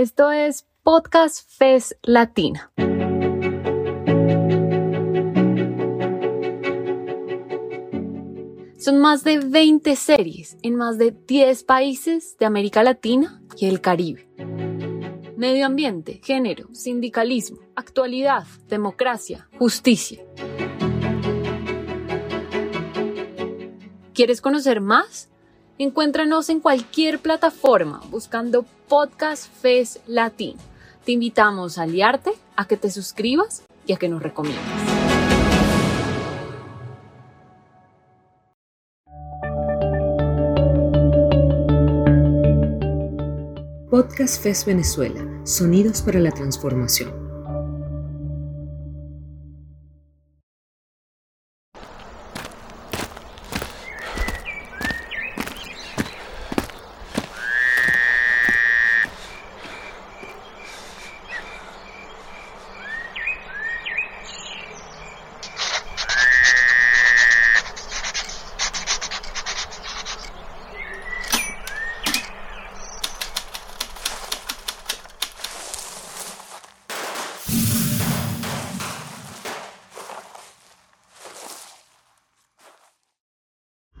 Esto es Podcast FES Latina. Son más de 20 series en más de 10 países de América Latina y el Caribe. Medio ambiente, género, sindicalismo, actualidad, democracia, justicia. ¿Quieres conocer más? Encuéntranos en cualquier plataforma buscando Podcast FES Latino. Te invitamos a aliarte, a que te suscribas y a que nos recomiendes. Podcast FES Venezuela, Sonidos para la Transformación.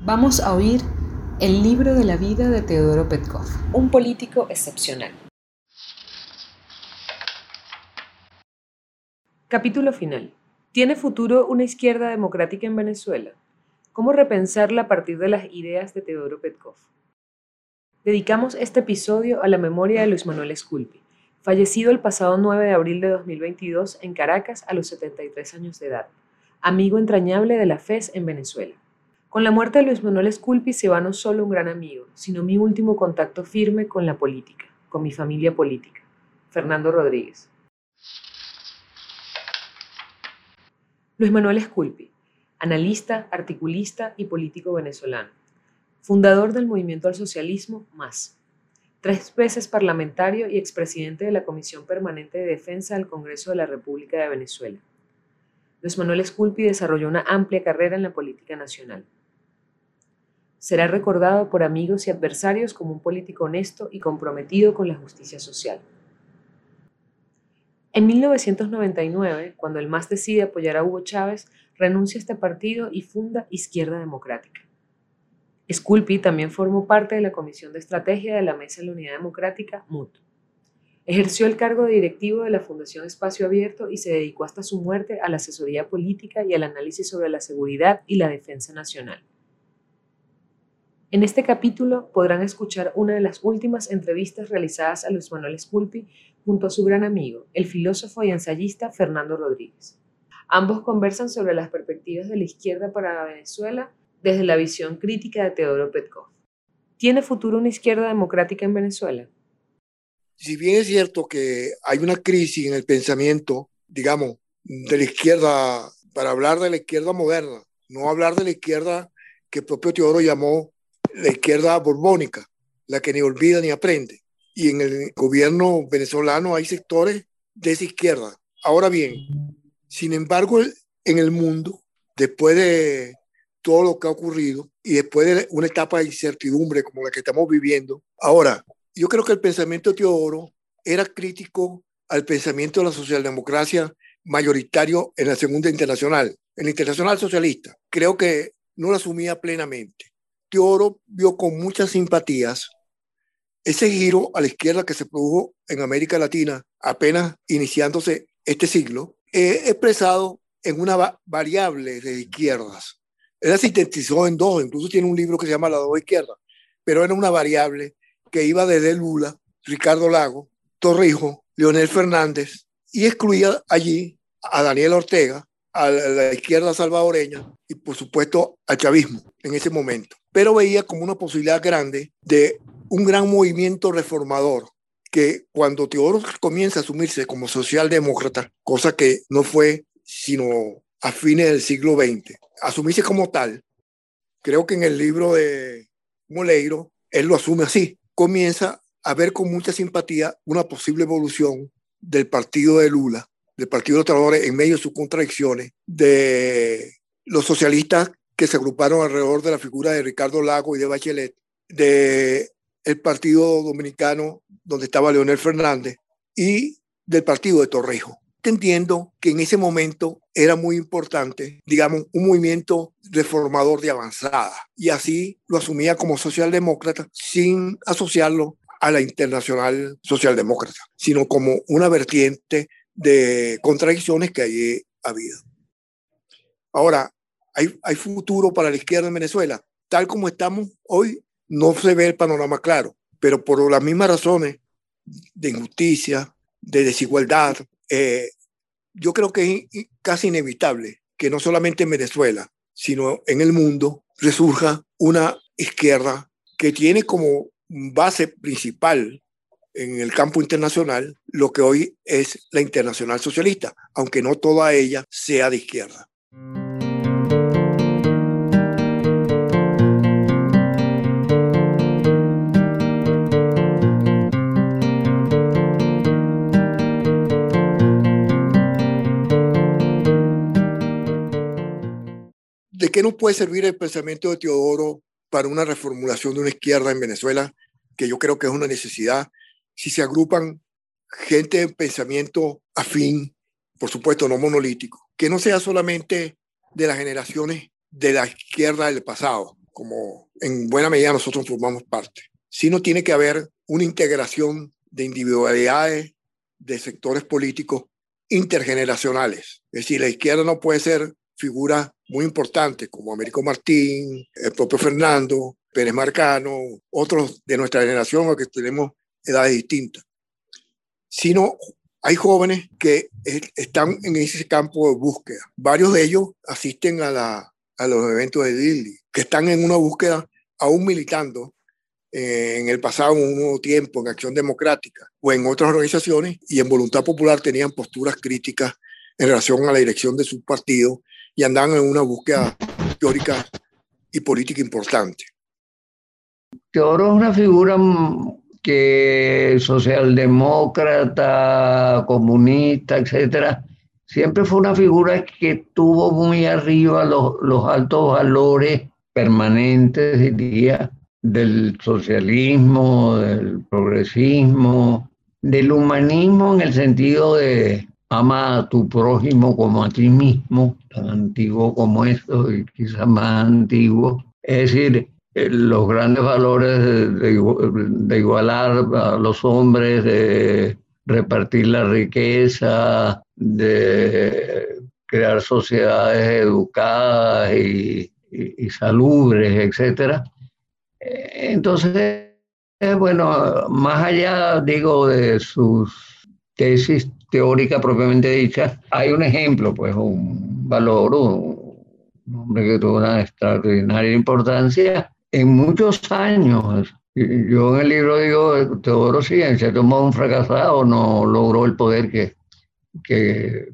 Vamos a oír el libro de la vida de Teodoro Petkov, un político excepcional. Capítulo final. ¿Tiene futuro una izquierda democrática en Venezuela? ¿Cómo repensarla a partir de las ideas de Teodoro Petkov? Dedicamos este episodio a la memoria de Luis Manuel Esculpi, fallecido el pasado 9 de abril de 2022 en Caracas a los 73 años de edad, amigo entrañable de la FES en Venezuela. Con la muerte de Luis Manuel Esculpi se va no solo un gran amigo, sino mi último contacto firme con la política, con mi familia política. Fernando Rodríguez. Luis Manuel Esculpi, analista, articulista y político venezolano. Fundador del movimiento al socialismo Más. Tres veces parlamentario y expresidente de la Comisión Permanente de Defensa del Congreso de la República de Venezuela. Luis Manuel Esculpi desarrolló una amplia carrera en la política nacional. Será recordado por amigos y adversarios como un político honesto y comprometido con la justicia social. En 1999, cuando el MAS decide apoyar a Hugo Chávez, renuncia a este partido y funda Izquierda Democrática. Sculpi también formó parte de la Comisión de Estrategia de la Mesa de la Unidad Democrática, MUT. Ejerció el cargo de directivo de la Fundación Espacio Abierto y se dedicó hasta su muerte a la asesoría política y al análisis sobre la seguridad y la defensa nacional. En este capítulo podrán escuchar una de las últimas entrevistas realizadas a Luis Manuel Sculpi junto a su gran amigo, el filósofo y ensayista Fernando Rodríguez. Ambos conversan sobre las perspectivas de la izquierda para Venezuela desde la visión crítica de Teodoro Petkov. ¿Tiene futuro una izquierda democrática en Venezuela? Si bien es cierto que hay una crisis en el pensamiento, digamos, de la izquierda, para hablar de la izquierda moderna, no hablar de la izquierda que propio Teodoro llamó la izquierda borbónica, la que ni olvida ni aprende. Y en el gobierno venezolano hay sectores de esa izquierda. Ahora bien, sin embargo, en el mundo, después de todo lo que ha ocurrido y después de una etapa de incertidumbre como la que estamos viviendo, ahora, yo creo que el pensamiento de Teodoro era crítico al pensamiento de la socialdemocracia mayoritario en la Segunda Internacional, en la Internacional Socialista. Creo que no lo asumía plenamente. Teoro vio con muchas simpatías ese giro a la izquierda que se produjo en América Latina apenas iniciándose este siglo, expresado en una variable de izquierdas. Él sintetizó en dos, incluso tiene un libro que se llama La dos izquierdas, pero era una variable que iba desde Lula, Ricardo Lago, Torrijos, Leonel Fernández, y excluía allí a Daniel Ortega, a la izquierda salvadoreña y por supuesto al chavismo en ese momento. Pero veía como una posibilidad grande de un gran movimiento reformador que cuando Teodoro comienza a asumirse como socialdemócrata, cosa que no fue sino a fines del siglo XX, asumirse como tal, creo que en el libro de Moleiro, él lo asume así, comienza a ver con mucha simpatía una posible evolución del partido de Lula del Partido de los Trabajadores en medio de sus contradicciones, de los socialistas que se agruparon alrededor de la figura de Ricardo Lago y de Bachelet, de el Partido Dominicano, donde estaba Leonel Fernández, y del Partido de Torrejo. Entiendo que en ese momento era muy importante, digamos, un movimiento reformador de avanzada. Y así lo asumía como socialdemócrata sin asociarlo a la internacional socialdemócrata, sino como una vertiente de contradicciones que allí ha habido. Ahora, ¿hay, ¿hay futuro para la izquierda en Venezuela? Tal como estamos hoy, no se ve el panorama claro, pero por las mismas razones de injusticia, de desigualdad, eh, yo creo que es casi inevitable que no solamente en Venezuela, sino en el mundo, resurja una izquierda que tiene como base principal en el campo internacional lo que hoy es la internacional socialista, aunque no toda ella sea de izquierda. ¿De qué nos puede servir el pensamiento de Teodoro para una reformulación de una izquierda en Venezuela, que yo creo que es una necesidad, si se agrupan gente de pensamiento afín, por supuesto no monolítico, que no sea solamente de las generaciones de la izquierda del pasado, como en buena medida nosotros formamos parte, sino tiene que haber una integración de individualidades, de sectores políticos intergeneracionales. Es decir, la izquierda no puede ser figura muy importantes como Américo Martín, el propio Fernando, Pérez Marcano, otros de nuestra generación que tenemos edades distintas, sino hay jóvenes que están en ese campo de búsqueda. Varios de ellos asisten a, la, a los eventos de Dilly, que están en una búsqueda aún militando eh, en el pasado, en un tiempo, en Acción Democrática o en otras organizaciones y en Voluntad Popular tenían posturas críticas en relación a la dirección de su partido y andan en una búsqueda teórica y política importante. Teodoro es una figura que socialdemócrata, comunista, etcétera, siempre fue una figura que tuvo muy arriba los, los altos valores permanentes, diría, del socialismo, del progresismo, del humanismo en el sentido de ama a tu prójimo como a ti mismo, tan antiguo como esto y quizás más antiguo. Es decir, los grandes valores de, igualar a los hombres, de repartir la riqueza, de crear sociedades educadas y, y, salubres, etc. Eh, entonces, eh, bueno, más allá, digo, de sus tesis teórica propiamente dicha, hay un ejemplo, pues un valor, un, hombre que tuvo una extraordinaria importancia en muchos años. Yo en el libro digo, Teodoro sí, en cierto modo un fracasado, no logró el poder que, que,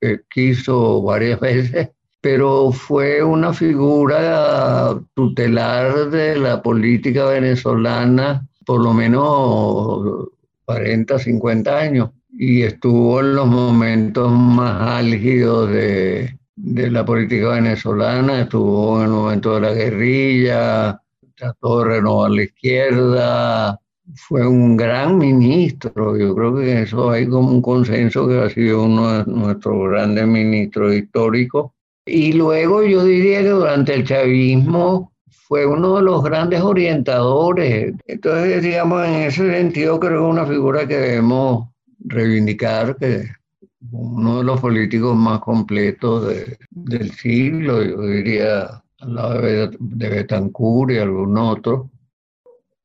que quiso varias veces, pero fue una figura tutelar de la política venezolana por lo menos 40, 50 años y estuvo en los momentos más álgidos de, de la política venezolana, estuvo en el momento de la guerrilla, trató de renovar la izquierda, fue un gran ministro, yo creo que eso hay como un consenso que ha sido uno de nuestros grandes ministros históricos. Y luego yo diría que durante el chavismo fue uno de los grandes orientadores. Entonces, digamos, en ese sentido creo que es una figura que debemos reivindicar que uno de los políticos más completos del siglo, yo diría al lado de, Betancourt y algún otro.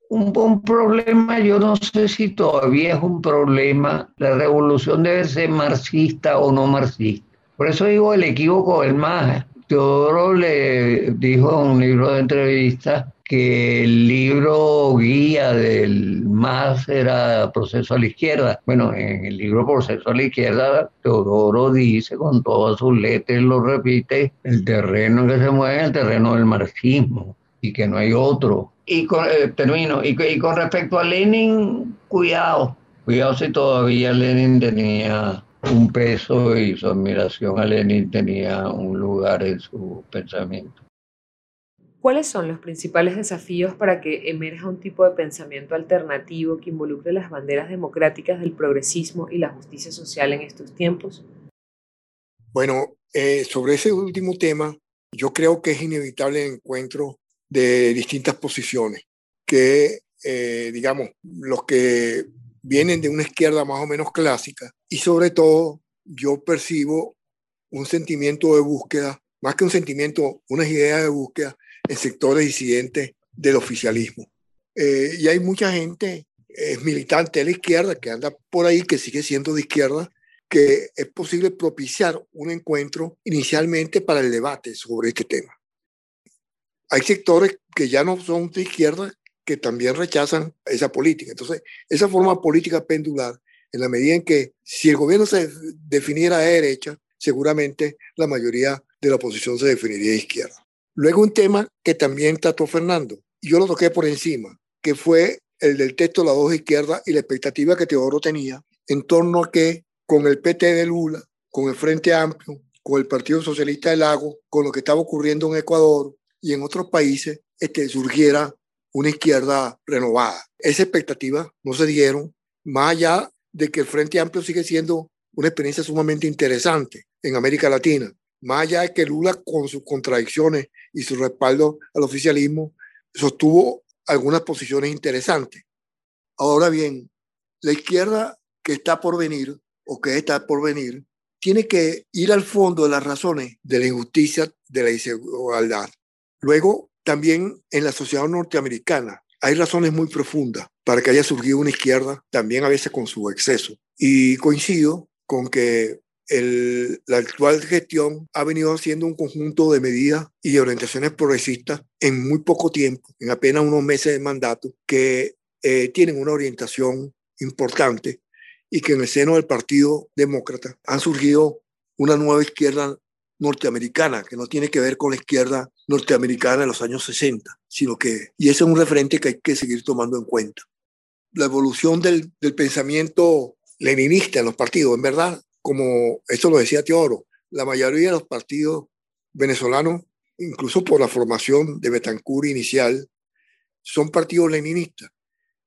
Un, un, problema, yo no sé si todavía es un problema, la revolución debe ser marxista o no marxista. Por eso digo el equívoco del más. Teodoro le dijo en un libro de entrevistas que el libro guía del MAS era Proceso a la Izquierda. Bueno, en el libro Proceso a la Izquierda, Teodoro dice con todas sus letras, lo repite, el terreno en que se mueve es el terreno del marxismo y que no hay otro. Y con, eh, termino, y, y con respecto a Lenin, cuidado, cuidado si todavía Lenin tenía un peso y su admiración a Lenin tenía un lugar en su pensamiento. ¿Cuáles son los principales desafíos para que emerja un tipo de pensamiento alternativo que involucre las banderas democráticas del progresismo y la justicia social en estos tiempos? Bueno, eh, sobre ese último tema, yo creo que es inevitable el encuentro de distintas posiciones, que, eh, digamos, los que vienen de una izquierda más o menos clásica y sobre todo yo percibo un sentimiento de búsqueda, más que un sentimiento, unas ideas de búsqueda en sectores disidentes del oficialismo. Eh, y hay mucha gente, es militante de la izquierda, que anda por ahí, que sigue siendo de izquierda, que es posible propiciar un encuentro inicialmente para el debate sobre este tema. Hay sectores que ya no son de izquierda que también rechazan esa política. Entonces, esa forma política pendular, en la medida en que si el gobierno se definiera de derecha, seguramente la mayoría de la oposición se definiría de izquierda. Luego un tema que también trató Fernando, y yo lo toqué por encima, que fue el del texto de la dos izquierda y la expectativa que Teodoro tenía en torno a que con el PT de Lula, con el Frente Amplio, con el Partido Socialista del Lago, con lo que estaba ocurriendo en Ecuador y en otros países, este, surgiera una izquierda renovada. Esa expectativa no se dieron, más allá de que el Frente Amplio sigue siendo una experiencia sumamente interesante en América Latina, más allá de que Lula con sus contradicciones y su respaldo al oficialismo sostuvo algunas posiciones interesantes. Ahora bien, la izquierda que está por venir o que está por venir tiene que ir al fondo de las razones de la injusticia, de la desigualdad. Luego, también en la sociedad norteamericana hay razones muy profundas para que haya surgido una izquierda, también a veces con su exceso. Y coincido con que la actual gestión ha venido haciendo un conjunto de medidas y orientaciones progresistas en muy poco tiempo, en apenas unos meses de mandato, que eh, tienen una orientación importante y que en el seno del Partido Demócrata han surgido una nueva izquierda norteamericana, que no tiene que ver con la izquierda norteamericana de los años 60, sino que, y ese es un referente que hay que seguir tomando en cuenta. La evolución del pensamiento leninista en los partidos, en verdad, como esto lo decía Teodoro, la mayoría de los partidos venezolanos, incluso por la formación de Betancur inicial, son partidos leninistas.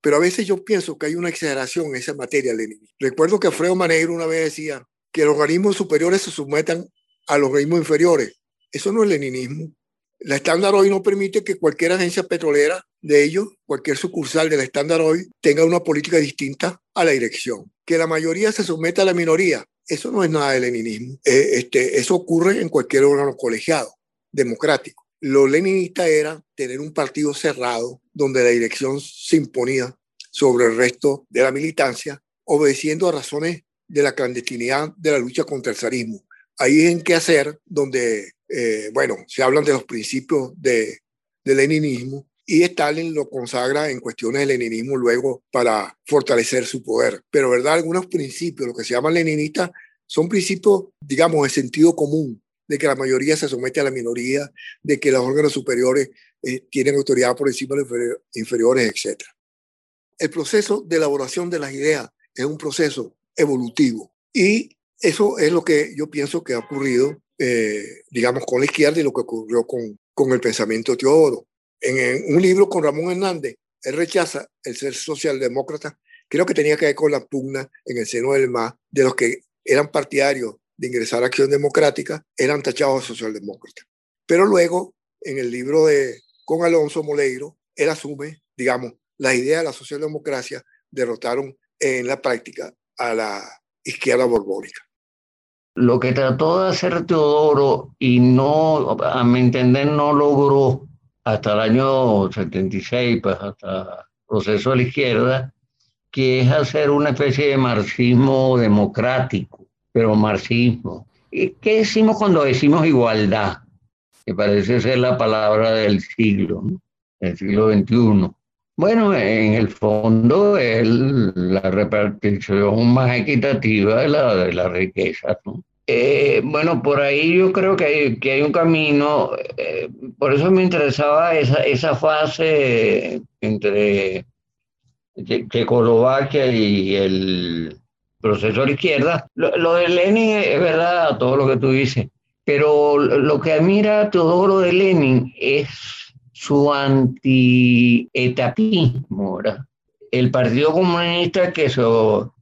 Pero a veces yo pienso que hay una exageración en esa materia leninista. Recuerdo que Alfredo Manegro una vez decía que los organismos superiores se sometan a los ritmos inferiores. Eso no es leninismo. La Standard Oil no permite que cualquier agencia petrolera de ellos, cualquier sucursal de la Standard Oil, tenga una política distinta a la dirección. Que la mayoría se someta a la minoría. Eso no es nada de leninismo. Eh, este, eso ocurre en cualquier órgano colegiado, democrático. Lo leninista era tener un partido cerrado donde la dirección se imponía sobre el resto de la militancia, obedeciendo a razones de la clandestinidad de la lucha contra el zarismo ahí en qué hacer, donde, eh, bueno, se hablan de los principios de, del leninismo y Stalin lo consagra en cuestiones del leninismo luego para fortalecer su poder. Pero, ¿verdad? Algunos principios, lo que se llaman leninistas, son principios, digamos, de sentido común, de que la mayoría se somete a la minoría, de que los órganos superiores eh, tienen autoridad por encima de los inferiores, etc. El proceso de elaboración de las ideas es un proceso evolutivo y eso es lo que yo pienso que ha ocurrido, eh, digamos, con la izquierda y lo que ocurrió con, con el pensamiento Teodoro. En, un libro con Ramón Hernández, él rechaza el ser socialdemócrata. Creo que tenía que ver con la pugna en el seno del MAS de los que eran partidarios de ingresar a Acción Democrática, eran tachados de socialdemócratas. Pero luego, en el libro de con Alonso Moleiro, él asume, digamos, las ideas de la socialdemocracia derrotaron en la práctica a la izquierda borbónica. Lo que trató de hacer Teodoro y no, a mi entender, no logró hasta el año 76, pues hasta proceso de la izquierda, que es hacer una especie de marxismo democrático, pero marxismo. ¿Y qué decimos cuando decimos igualdad? Que parece ser la palabra del siglo, del siglo XXI. Bueno, en el fondo es la repartición más equitativa de la, de la riqueza. ¿no? Eh, bueno, por ahí yo creo que hay, un camino, eh, por eso me interesaba esa, fase entre Checoslovaquia y el proceso de la izquierda. Lo, de Lenin es verdad, todo lo que tú dices, pero lo que admira todo lo de Lenin es su antietapismo, ¿verdad? El Partido Comunista que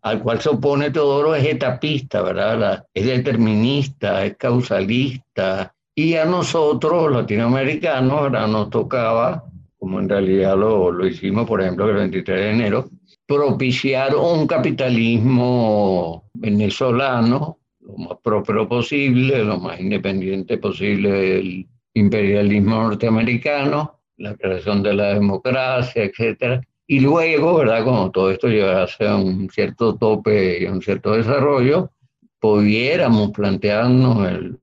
al cual se opone Teodoro es etapista, ¿verdad? es determinista, es causalista. Y a nosotros, latinoamericanos, ¿verdad? nos tocaba, como en realidad lo, lo hicimos, por ejemplo, el 23 de enero, propiciar un capitalismo venezolano lo más próspero posible, lo más independiente posible del imperialismo norteamericano, la creación de la democracia, etcétera. Y luego, ¿verdad? Como todo esto llegase a un cierto tope y a un cierto desarrollo, pudiéramos plantearnos el,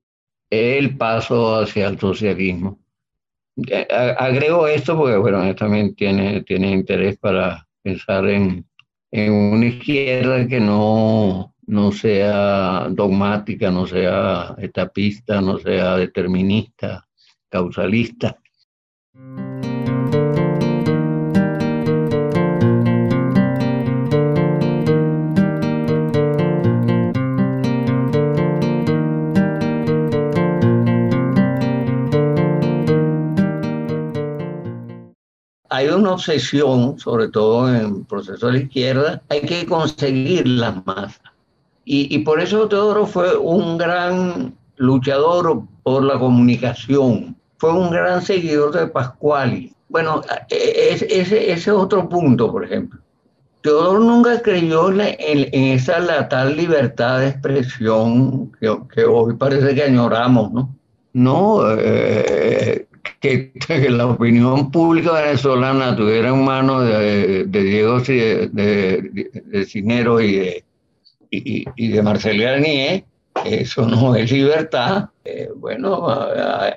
el paso hacia el socialismo. Eh, agrego esto porque, bueno, también tiene, tiene interés para pensar en, en una izquierda que no, no sea dogmática, no sea etapista, no sea determinista, causalista. Hay una obsesión, sobre todo en procesos de la izquierda, hay que conseguir las masas. Y, y, por eso Teodoro fue un gran luchador por la comunicación, fue un gran seguidor de Pascuali. Bueno, ese es otro punto, por ejemplo. Teodoro nunca creyó en, en, esa la tal libertad de expresión que, que, hoy parece que añoramos, ¿no? No, eh, que, la opinión pública venezolana tuviera en manos de, Diego de, de, Cinero y de, y, y Marcelo Garnier, eso no es libertad. Eh, bueno,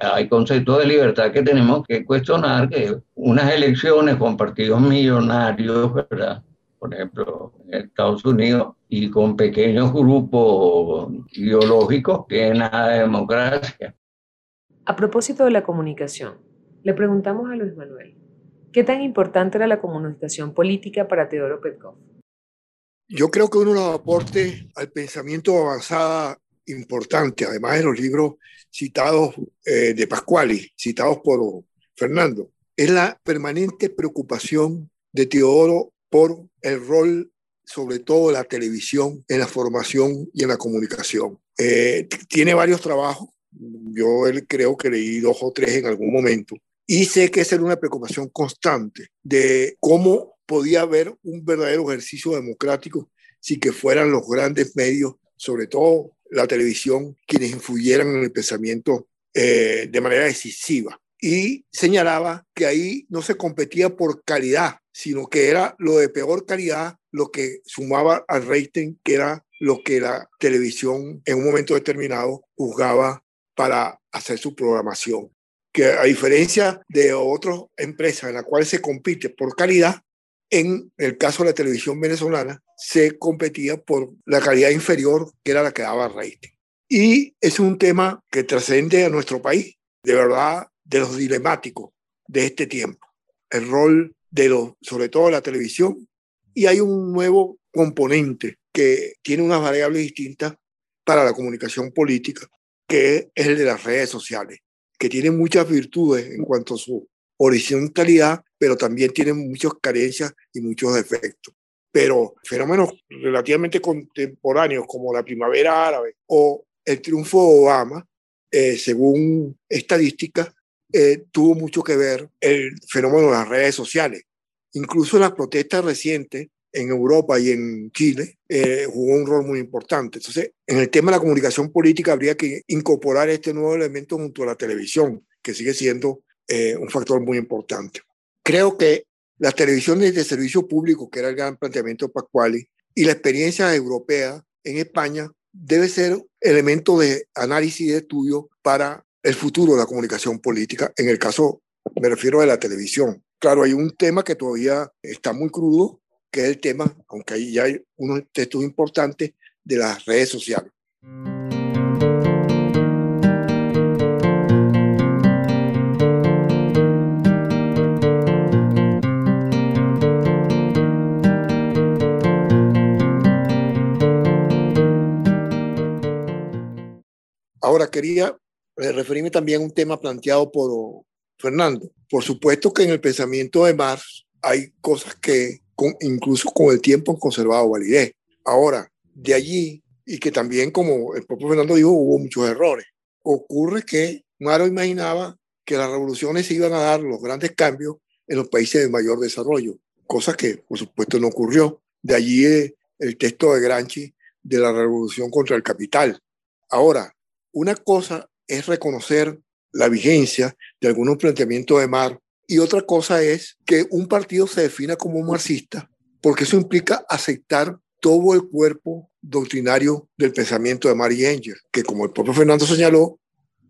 hay conceptos de libertad que tenemos que cuestionar, que unas elecciones con partidos millonarios, ¿verdad? Por ejemplo, en Estados Unidos, y con pequeños grupos ideológicos, que nada de democracia. A propósito de la comunicación, le preguntamos a Luis Manuel, ¿qué tan importante era la comunicación política para Teodoro Petkov? Yo creo que uno de los aportes al pensamiento avanzada importante, además de los libros citados eh, de Pascuali, citados por Fernando, es la permanente preocupación de Teodoro por el rol, sobre todo de la televisión, en la formación y en la comunicación. Eh, tiene varios trabajos, yo creo que leí dos o tres en algún momento, y sé que esa era una preocupación constante de cómo podía haber un verdadero ejercicio democrático si que fueran los grandes medios, sobre todo la televisión, quienes influyeran en el pensamiento eh, de manera decisiva. Y señalaba que ahí no se competía por calidad, sino que era lo de peor calidad lo que sumaba al rating, que era lo que la televisión en un momento determinado juzgaba para hacer su programación. Que a diferencia de otras empresas en las cuales se compite por calidad, en el caso de la televisión venezolana, se competía por la calidad inferior, que era la que daba rating. Y es un tema que trascende a nuestro país, de verdad, de los dilemáticos de este tiempo. El rol de los, sobre todo la televisión, y hay un nuevo componente que tiene unas variables distintas para la comunicación política, que es el de las redes sociales, que tiene muchas virtudes en cuanto a su horizontalidad, pero también tienen muchas carencias y muchos defectos. Pero fenómenos relativamente contemporáneos como la primavera árabe o el triunfo de Obama, eh, según estadísticas, eh, tuvo mucho que ver el fenómeno de las redes sociales. Incluso las protestas recientes en Europa y en Chile eh, jugó un rol muy importante. Entonces, en el tema de la comunicación política habría que incorporar este nuevo elemento junto a la televisión, que sigue siendo eh, un factor muy importante. Creo que las televisiones de servicio público, que era el gran planteamiento de Pascuali, y la experiencia europea en España debe ser elemento de análisis y de estudio para el futuro de la comunicación política, en el caso, me refiero a la televisión. Claro, hay un tema que todavía está muy crudo, que es el tema, aunque ahí ya hay unos textos importantes, de las redes sociales. Ahora quería eh, referirme también a un tema planteado por Fernando. Por supuesto que en el pensamiento de Marx hay cosas que incluso con el tiempo han conservado validez. Ahora, de allí, y que también, como el propio Fernando dijo, hubo muchos errores. Ocurre que Maro imaginaba que las revoluciones iban a dar los grandes cambios en los países de mayor desarrollo, cosa que por supuesto no ocurrió. De allí eh, el texto de Gramsci de la revolución contra el capital. Ahora, una cosa es reconocer la vigencia de algunos planteamientos de Mar y otra cosa es que un partido se defina como marxista, porque eso implica aceptar todo el cuerpo doctrinario del pensamiento de Mary Engel, que como el propio Fernando señaló,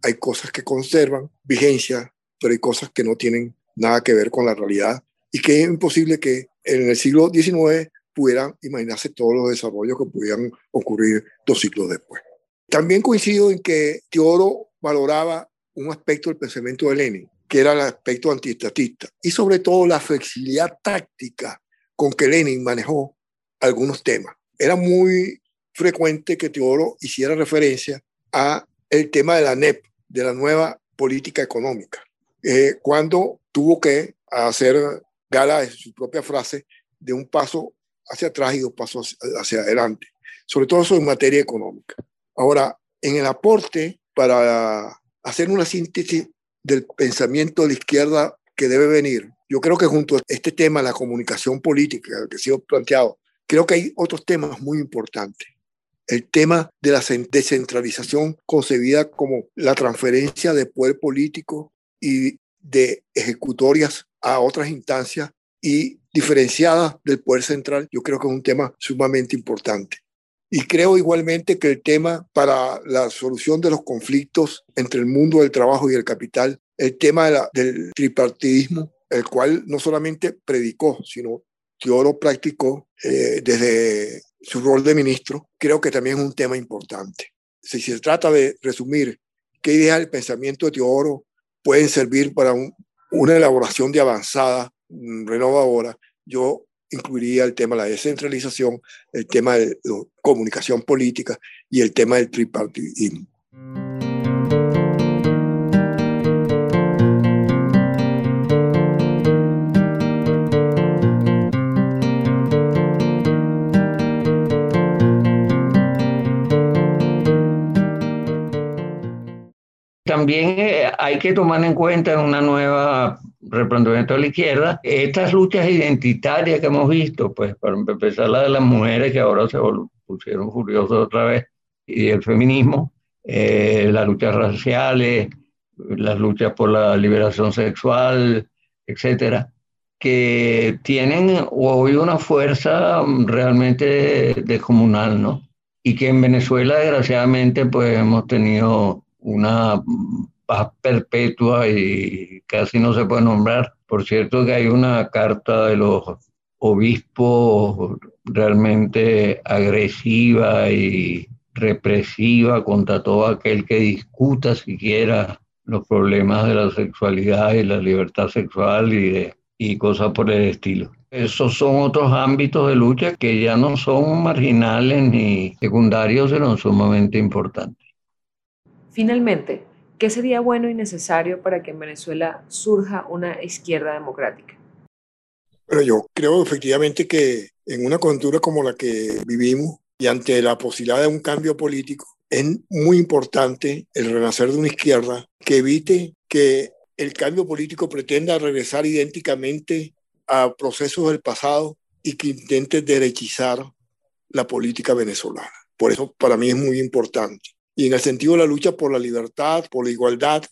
hay cosas que conservan vigencia, pero hay cosas que no tienen nada que ver con la realidad y que es imposible que en el siglo XIX pudieran imaginarse todos los desarrollos que pudieran ocurrir dos siglos después. También coincido en que Teodoro valoraba un aspecto del pensamiento de Lenin, que era el aspecto antiestatista, y sobre todo la flexibilidad táctica con que Lenin manejó algunos temas. Era muy frecuente que Teodoro hiciera referencia a el tema de la NEP, de la nueva política económica, eh, cuando tuvo que hacer gala de su propia frase de un paso hacia atrás y dos pasos hacia adelante, sobre todo eso en materia económica. Ahora, en el aporte para hacer una síntesis del pensamiento de la izquierda que debe venir, yo creo que junto a este tema, la comunicación política que ha sido planteado, creo que hay otros temas muy importantes. El tema de la descentralización concebida como la transferencia de poder político y de ejecutorias a otras instancias y diferenciadas del poder central, yo creo que es un tema sumamente importante. Y creo igualmente que el tema para la solución de los conflictos entre el mundo del trabajo y el capital, el tema del tripartidismo, el cual no solamente predicó, sino Teodoro practicó eh, desde su rol de ministro, creo que también es un tema importante. Si se trata de resumir qué ideas del pensamiento de Teodoro pueden servir para una elaboración de avanzada, mm, renovadora, yo incluiría el tema de la descentralización, el tema de la comunicación política y el tema del tripartidismo. también eh, hay que tomar en cuenta en una nueva replanteamiento de la izquierda estas luchas identitarias que hemos visto, pues para empezar la de las mujeres que ahora se pusieron furiosas otra vez, y el feminismo, eh, las luchas raciales, las luchas por la liberación sexual, etcétera, que tienen hoy una fuerza realmente descomunal, ¿no? Y que en Venezuela, desgraciadamente, pues hemos tenido una perpetua y casi no se puede nombrar. Por cierto que hay una carta de los obispos realmente agresiva y represiva contra todo aquel que discuta siquiera los problemas de la sexualidad y la libertad sexual y, de, y cosas por el estilo. Esos son otros ámbitos de lucha que ya no son marginales ni secundarios, sino sumamente importantes. Finalmente, ¿qué sería bueno y necesario para que en Venezuela surja una izquierda democrática? Bueno, yo creo efectivamente que en una coyuntura como la que vivimos y ante la posibilidad de un cambio político, es muy importante el renacer de una izquierda que evite que el cambio político pretenda regresar idénticamente a procesos del pasado y que intente derechizar la política venezolana. Por eso para mí es muy importante y en el sentido de la lucha por la libertad, por la igualdad.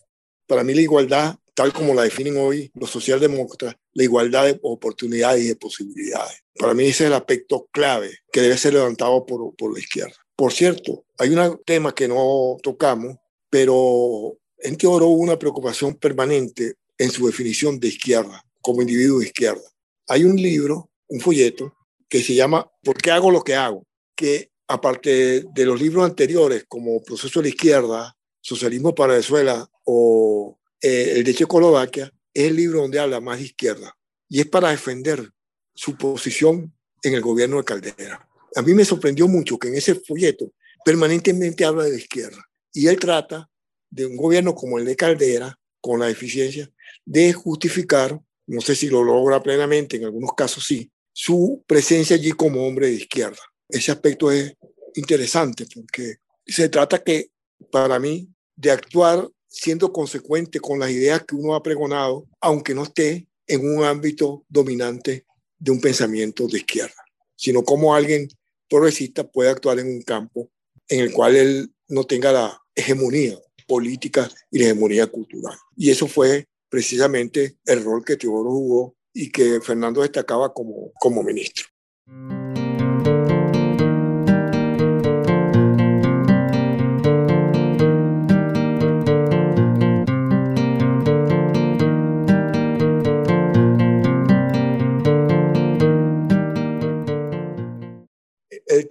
Para mí la igualdad, tal como la definen hoy los socialdemócratas, la igualdad de oportunidades y de posibilidades. Para mí ese es el aspecto clave que debe ser levantado por, por la izquierda. Por cierto, hay un tema que no tocamos, pero en Teodoro hubo una preocupación permanente en su definición de izquierda, como individuo de izquierda. Hay un libro, un folleto, que se llama ¿Por qué hago lo que hago? que aparte de los libros anteriores como Proceso de la Izquierda, Socialismo para Venezuela o eh, El de Checoslovaquia, es el libro donde habla más de izquierda y es para defender su posición en el gobierno de Caldera. A mí me sorprendió mucho que en ese folleto permanentemente habla de la izquierda y él trata de un gobierno como el de Caldera, con la eficiencia, de justificar, no sé si lo logra plenamente, en algunos casos sí, su presencia allí como hombre de izquierda. Ese aspecto es interesante porque se trata que, para mí, de actuar siendo consecuente con las ideas que uno ha pregonado, aunque no esté en un ámbito dominante de un pensamiento de izquierda, sino como alguien progresista puede actuar en un campo en el cual él no tenga la hegemonía política y la hegemonía cultural. Y eso fue precisamente el rol que Teodoro jugó y que Fernando destacaba como, como ministro.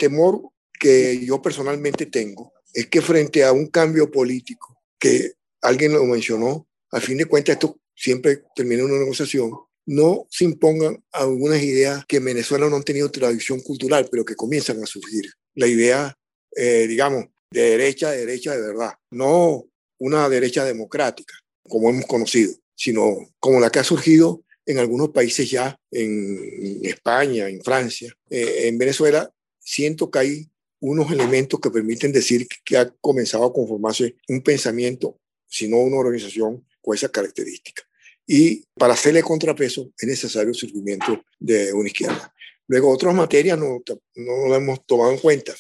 Temor que yo personalmente tengo es que frente a un cambio político, que alguien lo mencionó, al fin de cuentas esto siempre termina en una negociación, no se impongan algunas ideas que en Venezuela no han tenido tradición cultural, pero que comienzan a surgir. La idea, eh, digamos, de derecha, de derecha de verdad, no una derecha democrática, como hemos conocido, sino como la que ha surgido en algunos países ya, en España, en Francia, eh, en Venezuela, siento que hay unos elementos que permiten decir que ha comenzado a conformarse un pensamiento, sino una organización con esa característica. Y para hacerle contrapeso es necesario el surgimiento de una izquierda. Luego, otras materias no, no lo hemos tomado en cuenta.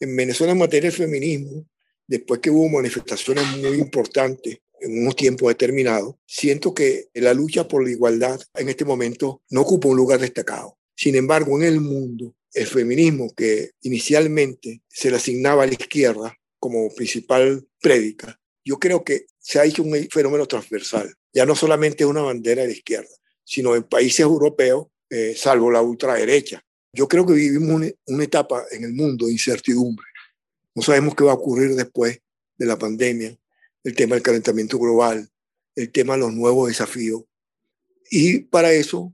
En Venezuela, en materia del feminismo, después que hubo manifestaciones muy importantes en unos tiempos determinados, siento que la lucha por la igualdad en este momento no ocupa un lugar destacado. Sin embargo, en el mundo el feminismo que inicialmente se le asignaba a la izquierda como principal prédica, yo creo que se ha hecho un fenómeno transversal. Ya no solamente es una bandera de la izquierda, sino en países europeos, eh, salvo la ultraderecha. Yo creo que vivimos una, una etapa en el mundo de incertidumbre. No sabemos qué va a ocurrir después de la pandemia, el tema del calentamiento global, el tema de los nuevos desafíos. Y para eso,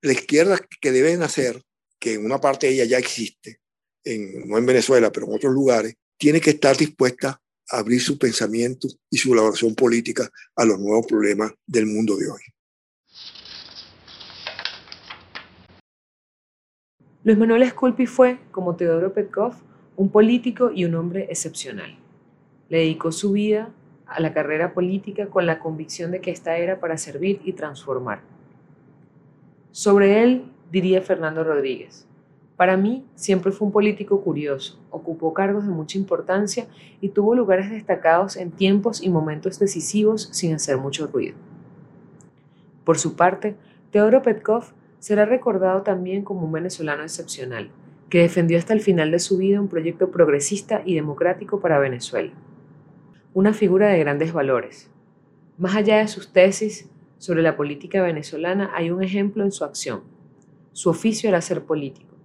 la izquierda que deben hacer que en una parte de ella ya existe, en, no en Venezuela, pero en otros lugares, tiene que estar dispuesta a abrir su pensamiento y su elaboración política a los nuevos problemas del mundo de hoy. Luis Manuel Esculpi fue, como Teodoro Petkov, un político y un hombre excepcional. Le dedicó su vida a la carrera política con la convicción de que esta era para servir y transformar. Sobre él diría Fernando Rodríguez. Para mí siempre fue un político curioso, ocupó cargos de mucha importancia y tuvo lugares destacados en tiempos y momentos decisivos sin hacer mucho ruido. Por su parte, Teodoro Petkov será recordado también como un venezolano excepcional, que defendió hasta el final de su vida un proyecto progresista y democrático para Venezuela. Una figura de grandes valores. Más allá de sus tesis sobre la política venezolana, hay un ejemplo en su acción, su oficio era ser político.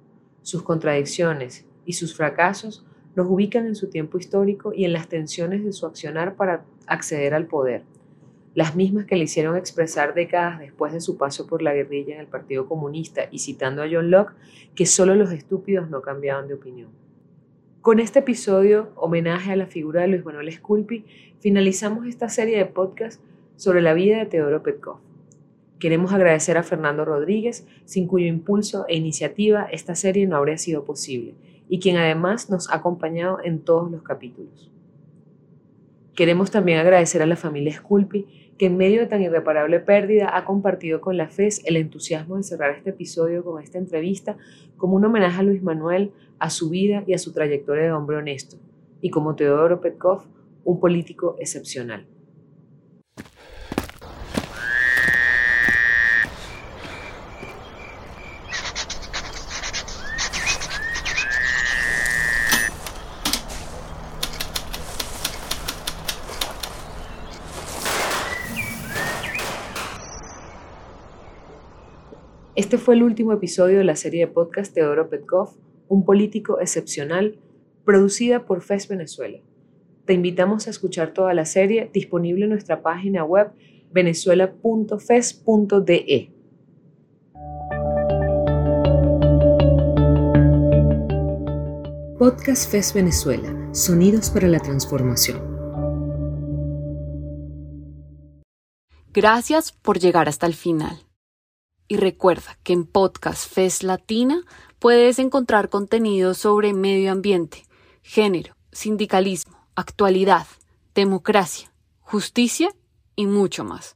Sus contradicciones y sus fracasos los ubican en su tiempo histórico y en las tensiones de su accionar para acceder al poder, las mismas que le hicieron expresar décadas después de su paso por la guerrilla en el Partido Comunista y citando a John Locke que solo los estúpidos no cambiaban de opinión. Con este episodio, homenaje a la figura de Luis Manuel Esculpi, finalizamos esta serie de podcasts sobre la vida de Teodoro Petkov. Queremos agradecer a Fernando Rodríguez, sin cuyo impulso e iniciativa esta serie no habría sido posible, y quien además nos ha acompañado en todos los capítulos. Queremos también agradecer a la familia Sculpi, que en medio de tan irreparable pérdida ha compartido con la FES el entusiasmo de cerrar este episodio con esta entrevista como un homenaje a Luis Manuel, a su vida y a su trayectoria de hombre honesto, y como Teodoro Petkov, un político excepcional. Este fue el último episodio de la serie de podcast Teodoro Petkov, un político excepcional, producida por FES Venezuela. Te invitamos a escuchar toda la serie disponible en nuestra página web venezuela.fes.de. Podcast FES Venezuela, Sonidos para la Transformación. Gracias por llegar hasta el final. Y recuerda que en Podcast Fest Latina puedes encontrar contenido sobre medio ambiente, género, sindicalismo, actualidad, democracia, justicia y mucho más.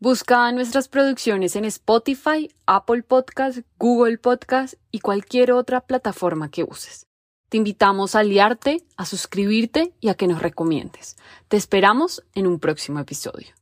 Busca nuestras producciones en Spotify, Apple Podcast, Google Podcast y cualquier otra plataforma que uses. Te invitamos a aliarte, a suscribirte y a que nos recomiendes. Te esperamos en un próximo episodio.